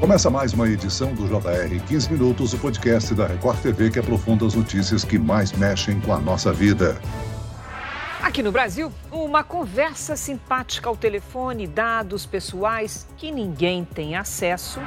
Começa mais uma edição do JR 15 Minutos, o podcast da Record TV que aprofunda as notícias que mais mexem com a nossa vida. Aqui no Brasil, uma conversa simpática ao telefone, dados pessoais que ninguém tem acesso.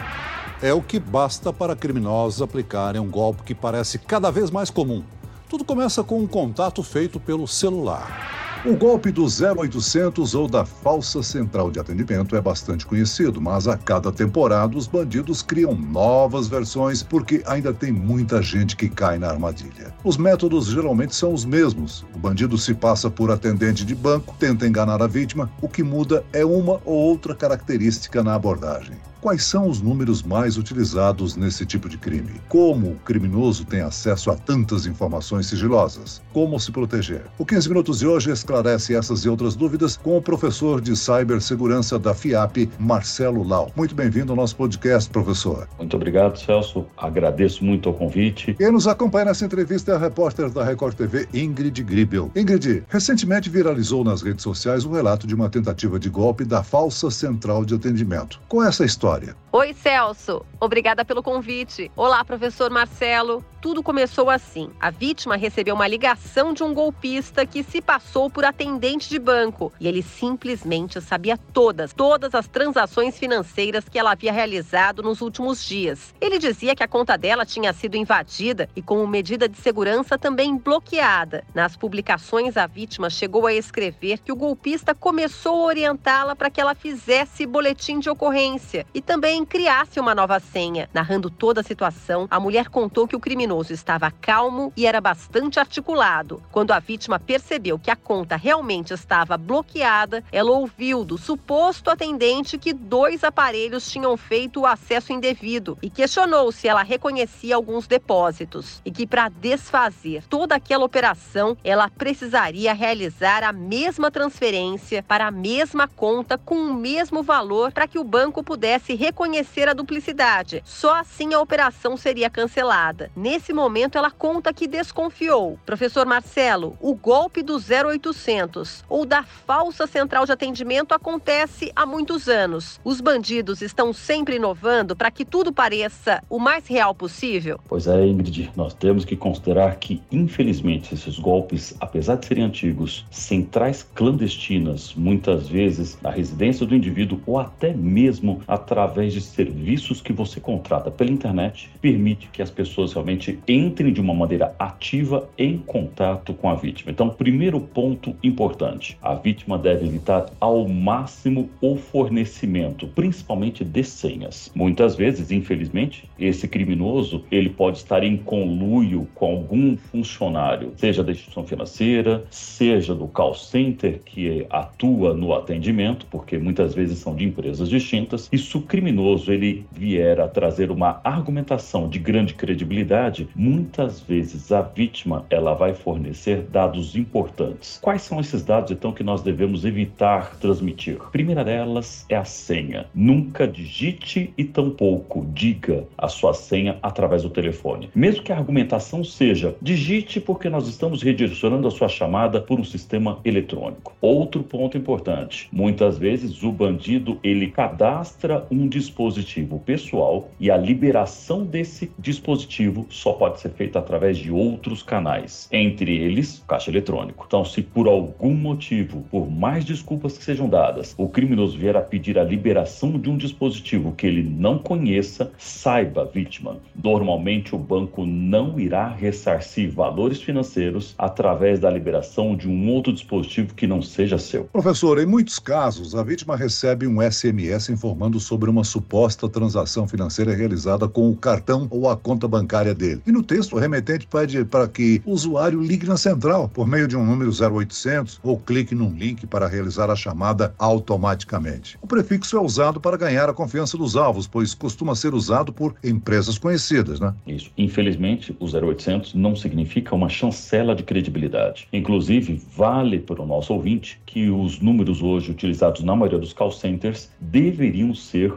É o que basta para criminosos aplicarem um golpe que parece cada vez mais comum. Tudo começa com um contato feito pelo celular. O golpe do 0800 ou da falsa central de atendimento é bastante conhecido, mas a cada temporada os bandidos criam novas versões porque ainda tem muita gente que cai na armadilha. Os métodos geralmente são os mesmos. O bandido se passa por atendente de banco, tenta enganar a vítima, o que muda é uma ou outra característica na abordagem. Quais são os números mais utilizados nesse tipo de crime? Como o criminoso tem acesso a tantas informações sigilosas? Como se proteger? O 15 Minutos de hoje esclarece essas e outras dúvidas com o professor de cibersegurança da FIAP, Marcelo Lau. Muito bem-vindo ao nosso podcast, professor. Muito obrigado, Celso. Agradeço muito o convite. Quem nos acompanha nessa entrevista é a repórter da Record TV, Ingrid Gribel. Ingrid, recentemente viralizou nas redes sociais o relato de uma tentativa de golpe da falsa central de atendimento. Com essa história, história. Oi, Celso. Obrigada pelo convite. Olá, professor Marcelo. Tudo começou assim. A vítima recebeu uma ligação de um golpista que se passou por atendente de banco e ele simplesmente sabia todas, todas as transações financeiras que ela havia realizado nos últimos dias. Ele dizia que a conta dela tinha sido invadida e, como medida de segurança, também bloqueada. Nas publicações, a vítima chegou a escrever que o golpista começou a orientá-la para que ela fizesse boletim de ocorrência e também criasse uma nova senha. Narrando toda a situação, a mulher contou que o criminoso estava calmo e era bastante articulado. Quando a vítima percebeu que a conta realmente estava bloqueada, ela ouviu do suposto atendente que dois aparelhos tinham feito o acesso indevido e questionou se ela reconhecia alguns depósitos e que para desfazer toda aquela operação, ela precisaria realizar a mesma transferência para a mesma conta com o mesmo valor para que o banco pudesse pudesse reconhecer a duplicidade. Só assim a operação seria cancelada. Nesse momento, ela conta que desconfiou. Professor Marcelo, o golpe do 0800 ou da falsa central de atendimento acontece há muitos anos. Os bandidos estão sempre inovando para que tudo pareça o mais real possível? Pois é, Ingrid, nós temos que considerar que, infelizmente, esses golpes, apesar de serem antigos, centrais clandestinas, muitas vezes na residência do indivíduo ou até mesmo através através de serviços que você contrata pela internet, permite que as pessoas realmente entrem de uma maneira ativa em contato com a vítima. Então, primeiro ponto importante: a vítima deve evitar ao máximo o fornecimento, principalmente de senhas. Muitas vezes, infelizmente, esse criminoso ele pode estar em conluio com algum funcionário, seja da instituição financeira, seja do call center que atua no atendimento, porque muitas vezes são de empresas distintas. Isso criminoso ele vier a trazer uma argumentação de grande credibilidade, muitas vezes a vítima ela vai fornecer dados importantes. Quais são esses dados então que nós devemos evitar transmitir? A primeira delas é a senha. Nunca digite e tampouco diga a sua senha através do telefone. Mesmo que a argumentação seja digite porque nós estamos redirecionando a sua chamada por um sistema eletrônico. Outro ponto importante, muitas vezes o bandido ele cadastra um um dispositivo pessoal e a liberação desse dispositivo só pode ser feita através de outros canais, entre eles caixa eletrônico. Então, se por algum motivo, por mais desculpas que sejam dadas, o criminoso vier a pedir a liberação de um dispositivo que ele não conheça, saiba, vítima, normalmente o banco não irá ressarcir valores financeiros através da liberação de um outro dispositivo que não seja seu. Professor, em muitos casos, a vítima recebe um SMS informando sobre uma suposta transação financeira realizada com o cartão ou a conta bancária dele. E no texto, o remetente pede para que o usuário ligue na central por meio de um número 0800 ou clique num link para realizar a chamada automaticamente. O prefixo é usado para ganhar a confiança dos alvos, pois costuma ser usado por empresas conhecidas, né? Isso. Infelizmente, o 0800 não significa uma chancela de credibilidade. Inclusive, vale para o nosso ouvinte que os números hoje utilizados na maioria dos call centers deveriam ser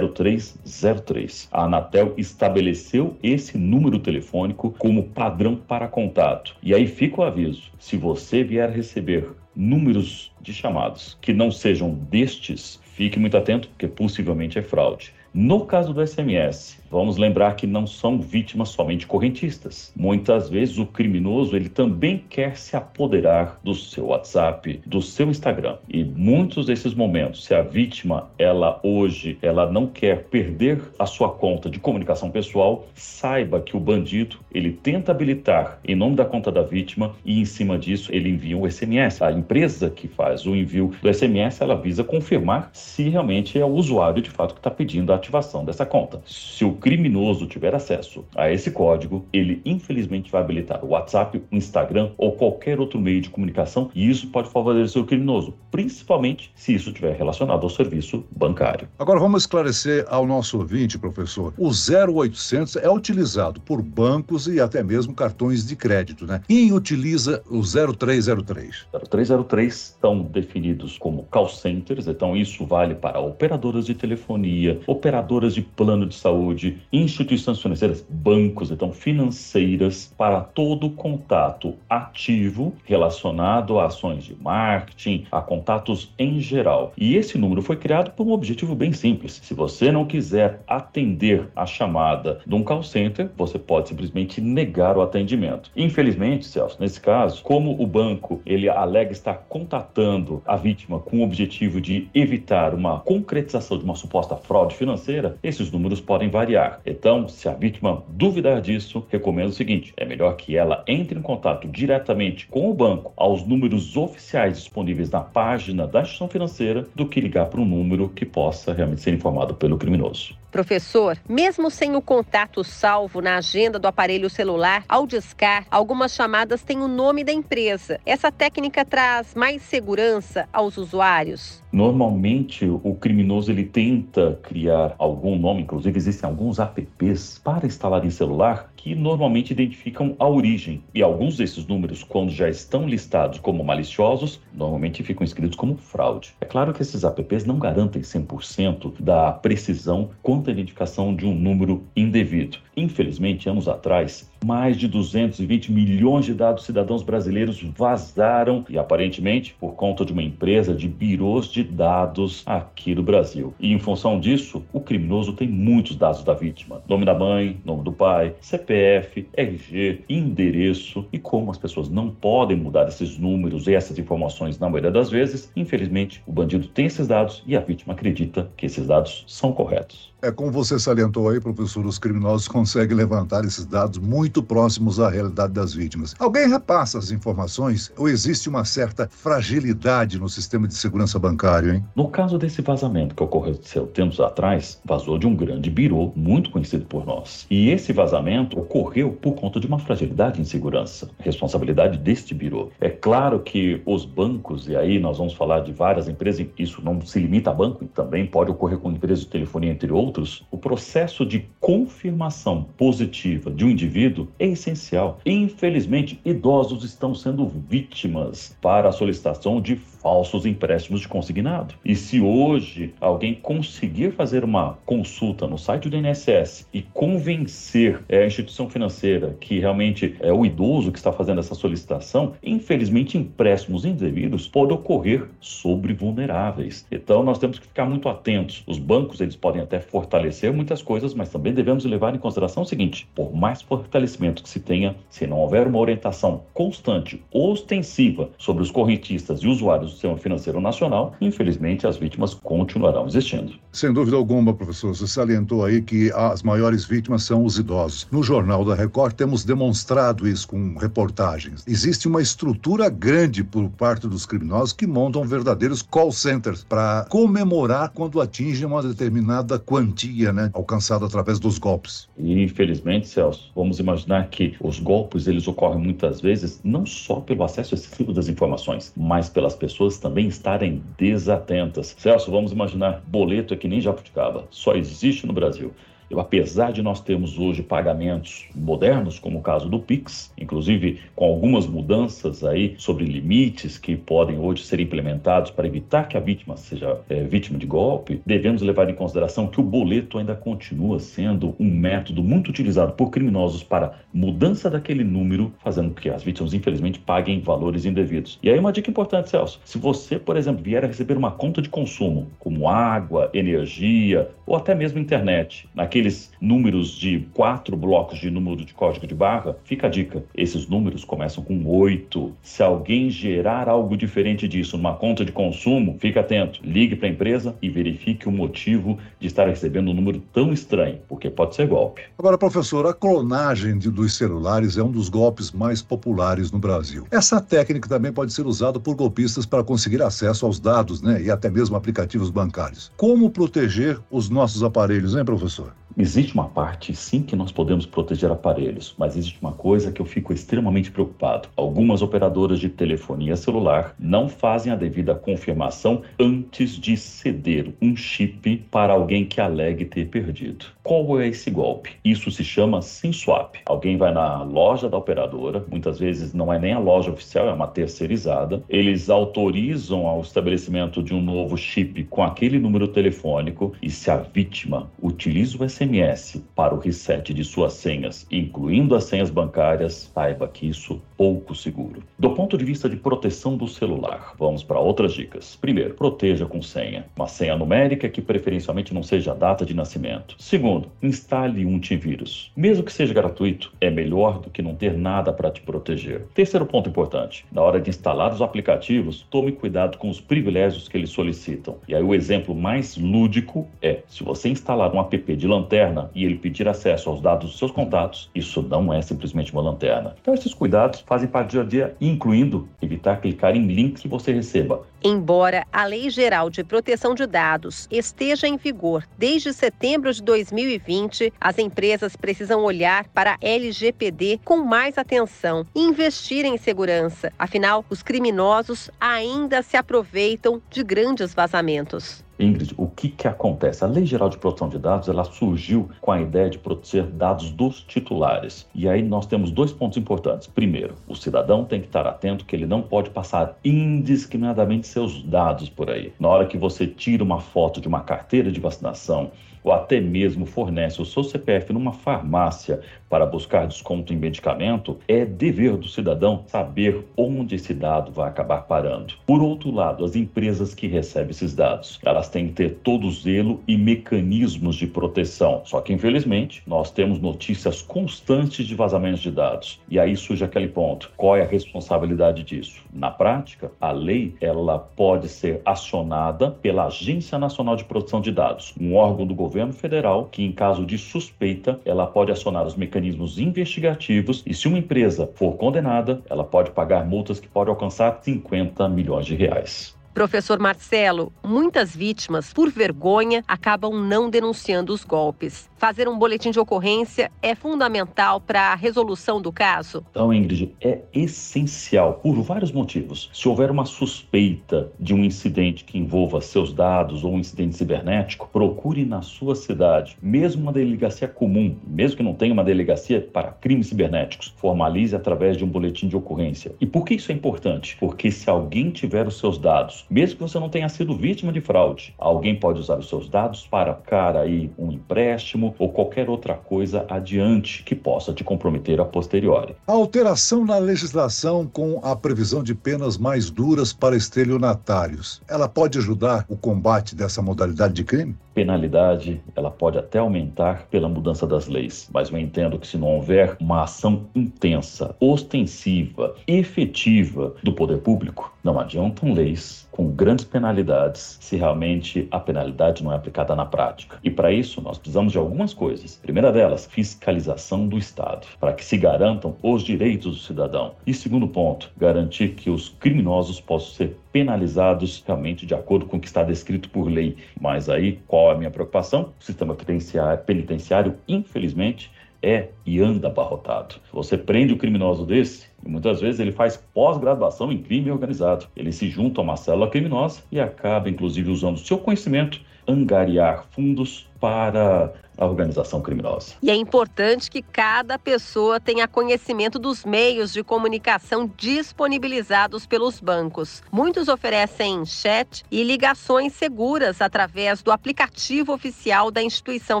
0303. A Anatel estabeleceu esse número telefônico como padrão para contato. E aí fica o aviso: se você vier receber números de chamados que não sejam destes, fique muito atento, porque possivelmente é fraude. No caso do SMS, Vamos lembrar que não são vítimas somente correntistas. Muitas vezes o criminoso ele também quer se apoderar do seu WhatsApp, do seu Instagram. E muitos desses momentos, se a vítima ela hoje ela não quer perder a sua conta de comunicação pessoal, saiba que o bandido ele tenta habilitar em nome da conta da vítima e em cima disso ele envia um SMS. A empresa que faz o envio do SMS ela visa confirmar se realmente é o usuário de fato que está pedindo a ativação dessa conta. Se o criminoso tiver acesso a esse código, ele infelizmente vai habilitar o WhatsApp, o Instagram ou qualquer outro meio de comunicação e isso pode favorecer o criminoso, principalmente se isso estiver relacionado ao serviço bancário. Agora vamos esclarecer ao nosso ouvinte, professor. O 0800 é utilizado por bancos e até mesmo cartões de crédito, né? Quem utiliza o 0303? 0303 estão definidos como call centers, então isso vale para operadoras de telefonia, operadoras de plano de saúde, instituições financeiras, bancos, então financeiras, para todo contato ativo relacionado a ações de marketing, a contatos em geral. E esse número foi criado por um objetivo bem simples. Se você não quiser atender a chamada de um call center, você pode simplesmente negar o atendimento. Infelizmente, Celso, nesse caso, como o banco ele alega estar contatando a vítima com o objetivo de evitar uma concretização de uma suposta fraude financeira, esses números podem variar. Então, se a vítima duvidar disso, recomendo o seguinte: é melhor que ela entre em contato diretamente com o banco aos números oficiais disponíveis na página da instituição financeira do que ligar para um número que possa realmente ser informado pelo criminoso. Professor, mesmo sem o contato salvo na agenda do aparelho celular, ao discar, algumas chamadas têm o nome da empresa. Essa técnica traz mais segurança aos usuários? Normalmente, o criminoso ele tenta criar algum nome, inclusive existem alguns apps para instalar em celular que normalmente identificam a origem. E alguns desses números, quando já estão listados como maliciosos, normalmente ficam escritos como fraude. É claro que esses apps não garantem 100% da precisão à identificação de um número indevido. Infelizmente, anos atrás, mais de 220 milhões de dados cidadãos brasileiros vazaram e aparentemente por conta de uma empresa de birôs de dados aqui do Brasil. E em função disso, o criminoso tem muitos dados da vítima: nome da mãe, nome do pai, CPF, RG, endereço e como as pessoas não podem mudar esses números e essas informações na maioria das vezes, infelizmente, o bandido tem esses dados e a vítima acredita que esses dados são corretos. É como você salientou aí, professor, os criminosos conseguem levantar esses dados muito próximos à realidade das vítimas. Alguém repassa as informações ou existe uma certa fragilidade no sistema de segurança bancário, hein? No caso desse vazamento que ocorreu tempos atrás, vazou de um grande birô muito conhecido por nós. E esse vazamento ocorreu por conta de uma fragilidade em segurança, responsabilidade deste birô. É claro que os bancos, e aí nós vamos falar de várias empresas, isso não se limita a banco, também pode ocorrer com empresas de telefonia, entre outros, o processo de confirmação positiva de um indivíduo é essencial. Infelizmente, idosos estão sendo vítimas para a solicitação de falsos empréstimos de consignado. E se hoje alguém conseguir fazer uma consulta no site do INSS e convencer é, a instituição financeira que realmente é o idoso que está fazendo essa solicitação, infelizmente empréstimos indevidos podem ocorrer sobre vulneráveis. Então nós temos que ficar muito atentos. Os bancos eles podem até fortalecer muitas coisas, mas também devemos levar em consideração o seguinte: por mais fortalecimento que se tenha, se não houver uma orientação constante, ostensiva sobre os correntistas e usuários sistema financeiro nacional, infelizmente as vítimas continuarão existindo. Sem dúvida alguma, professor, você salientou aí que as maiores vítimas são os idosos. No Jornal da Record temos demonstrado isso com reportagens. Existe uma estrutura grande por parte dos criminosos que montam verdadeiros call centers para comemorar quando atingem uma determinada quantia, né, alcançada através dos golpes. E infelizmente, Celso, vamos imaginar que os golpes eles ocorrem muitas vezes não só pelo acesso excessivo das informações, mas pelas pessoas pessoas também estarem desatentas. Celso, vamos imaginar, boleto é que nem jabuticaba, só existe no Brasil. Eu, apesar de nós termos hoje pagamentos modernos, como o caso do Pix, inclusive com algumas mudanças aí sobre limites que podem hoje ser implementados para evitar que a vítima seja é, vítima de golpe, devemos levar em consideração que o boleto ainda continua sendo um método muito utilizado por criminosos para mudança daquele número, fazendo com que as vítimas, infelizmente, paguem valores indevidos. E aí uma dica importante, Celso. Se você, por exemplo, vier a receber uma conta de consumo, como água, energia ou até mesmo internet, naqueles números de quatro blocos de número de código de barra, fica a dica. Esses números começam com oito. Se alguém gerar algo diferente disso numa conta de consumo, fique atento. Ligue para a empresa e verifique o motivo de estar recebendo um número tão estranho, porque pode ser golpe. Agora, professor, a clonagem de, dos celulares é um dos golpes mais populares no Brasil. Essa técnica também pode ser usada por golpistas para conseguir acesso aos dados, né, e até mesmo aplicativos bancários. Como proteger os nossos aparelhos, hein, professor? Existe uma parte, sim, que nós podemos proteger aparelhos, mas existe uma coisa que eu fico extremamente preocupado. Algumas operadoras de telefonia celular não fazem a devida confirmação antes de ceder um chip para alguém que alegue ter perdido. Qual é esse golpe? Isso se chama SIM swap. Alguém vai na loja da operadora, muitas vezes não é nem a loja oficial, é uma terceirizada. Eles autorizam ao estabelecimento de um novo chip com aquele número telefônico e se a vítima utiliza o SMS SMS para o reset de suas senhas, incluindo as senhas bancárias, saiba que isso pouco seguro. Do ponto de vista de proteção do celular, vamos para outras dicas. Primeiro, proteja com senha. Uma senha numérica que preferencialmente não seja a data de nascimento. Segundo, instale um antivírus. Mesmo que seja gratuito, é melhor do que não ter nada para te proteger. Terceiro ponto importante, na hora de instalar os aplicativos, tome cuidado com os privilégios que eles solicitam. E aí o exemplo mais lúdico é, se você instalar um app de lanterna e ele pedir acesso aos dados dos seus contatos, isso não é simplesmente uma lanterna. Então, esses cuidados fazem parte do dia a dia, incluindo evitar clicar em links que você receba. Embora a Lei Geral de Proteção de Dados esteja em vigor desde setembro de 2020, as empresas precisam olhar para a LGPD com mais atenção e investir em segurança. Afinal, os criminosos ainda se aproveitam de grandes vazamentos. Ingrid, o que, que acontece? A Lei Geral de Proteção de Dados ela surgiu com a ideia de proteger dados dos titulares. E aí nós temos dois pontos importantes. Primeiro, o cidadão tem que estar atento que ele não pode passar indiscriminadamente seus dados por aí. Na hora que você tira uma foto de uma carteira de vacinação, ou até mesmo fornece o seu CPF numa farmácia para buscar desconto em medicamento, é dever do cidadão saber onde esse dado vai acabar parando. Por outro lado, as empresas que recebem esses dados, elas têm que ter todo o zelo e mecanismos de proteção. Só que, infelizmente, nós temos notícias constantes de vazamentos de dados. E aí surge aquele ponto: qual é a responsabilidade disso? Na prática, a lei ela pode ser acionada pela Agência Nacional de Proteção de Dados, um órgão do governo governo federal que, em caso de suspeita, ela pode acionar os mecanismos investigativos e, se uma empresa for condenada, ela pode pagar multas que podem alcançar 50 milhões de reais. Professor Marcelo, muitas vítimas, por vergonha, acabam não denunciando os golpes. Fazer um boletim de ocorrência é fundamental para a resolução do caso? Então, Ingrid, é essencial por vários motivos. Se houver uma suspeita de um incidente que envolva seus dados ou um incidente cibernético, procure na sua cidade, mesmo uma delegacia comum, mesmo que não tenha uma delegacia para crimes cibernéticos, formalize através de um boletim de ocorrência. E por que isso é importante? Porque se alguém tiver os seus dados mesmo que você não tenha sido vítima de fraude. Alguém pode usar os seus dados para cara aí um empréstimo ou qualquer outra coisa adiante que possa te comprometer a posteriori. A alteração na legislação com a previsão de penas mais duras para estelionatários, ela pode ajudar o combate dessa modalidade de crime? Penalidade ela pode até aumentar pela mudança das leis, mas eu entendo que se não houver uma ação intensa, ostensiva, efetiva do poder público, não adiantam leis com grandes penalidades se realmente a penalidade não é aplicada na prática. E para isso nós precisamos de algumas coisas. primeira delas, fiscalização do Estado, para que se garantam os direitos do cidadão. E segundo ponto, garantir que os criminosos possam ser penalizados realmente de acordo com o que está descrito por lei. Mas aí, qual é a minha preocupação? O sistema penitenciário, penitenciário infelizmente, é e anda abarrotado. Você prende o um criminoso desse, e muitas vezes ele faz pós-graduação em crime organizado. Ele se junta a uma célula criminosa e acaba, inclusive, usando seu conhecimento, angariar fundos para a organização criminosa. E é importante que cada pessoa tenha conhecimento dos meios de comunicação disponibilizados pelos bancos. Muitos oferecem chat e ligações seguras através do aplicativo oficial da instituição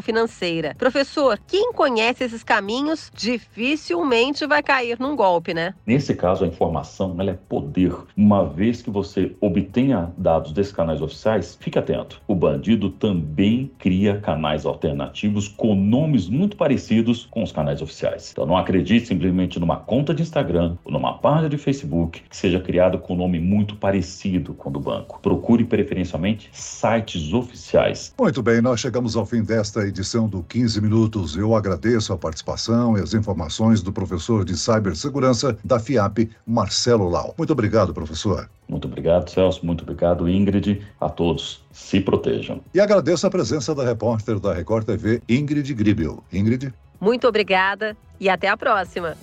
financeira. Professor, quem conhece esses caminhos dificilmente vai cair num golpe, né? Nesse caso, a informação ela é poder. Uma vez que você obtenha dados desses canais oficiais, fique atento. O bandido também cria canais alternativos com nomes muito parecidos com os canais oficiais. Então não acredite simplesmente numa conta de Instagram ou numa página de Facebook que seja criado com um nome muito parecido com o do banco. Procure preferencialmente sites oficiais. Muito bem, nós chegamos ao fim desta edição do 15 Minutos. Eu agradeço a participação e as informações do professor de cibersegurança da FIAP, Marcelo Lau. Muito obrigado, professor. Muito obrigado, Celso. Muito obrigado, Ingrid. A todos, se protejam. E agradeço a presença da repórter da Record TV, Ingrid Gribel. Ingrid. Muito obrigada e até a próxima.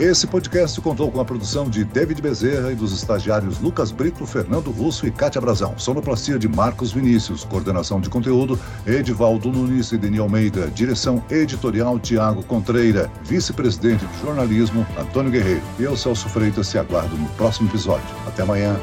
Esse podcast contou com a produção de David Bezerra e dos estagiários Lucas Brito, Fernando Russo e Cátia Brazão. Sonoplastia de Marcos Vinícius. Coordenação de conteúdo, Edivaldo Nunes e Deni Almeida. Direção editorial, Tiago Contreira. Vice-presidente de jornalismo, Antônio Guerreiro. E eu, Celso Freitas, se aguardo no próximo episódio. Até amanhã.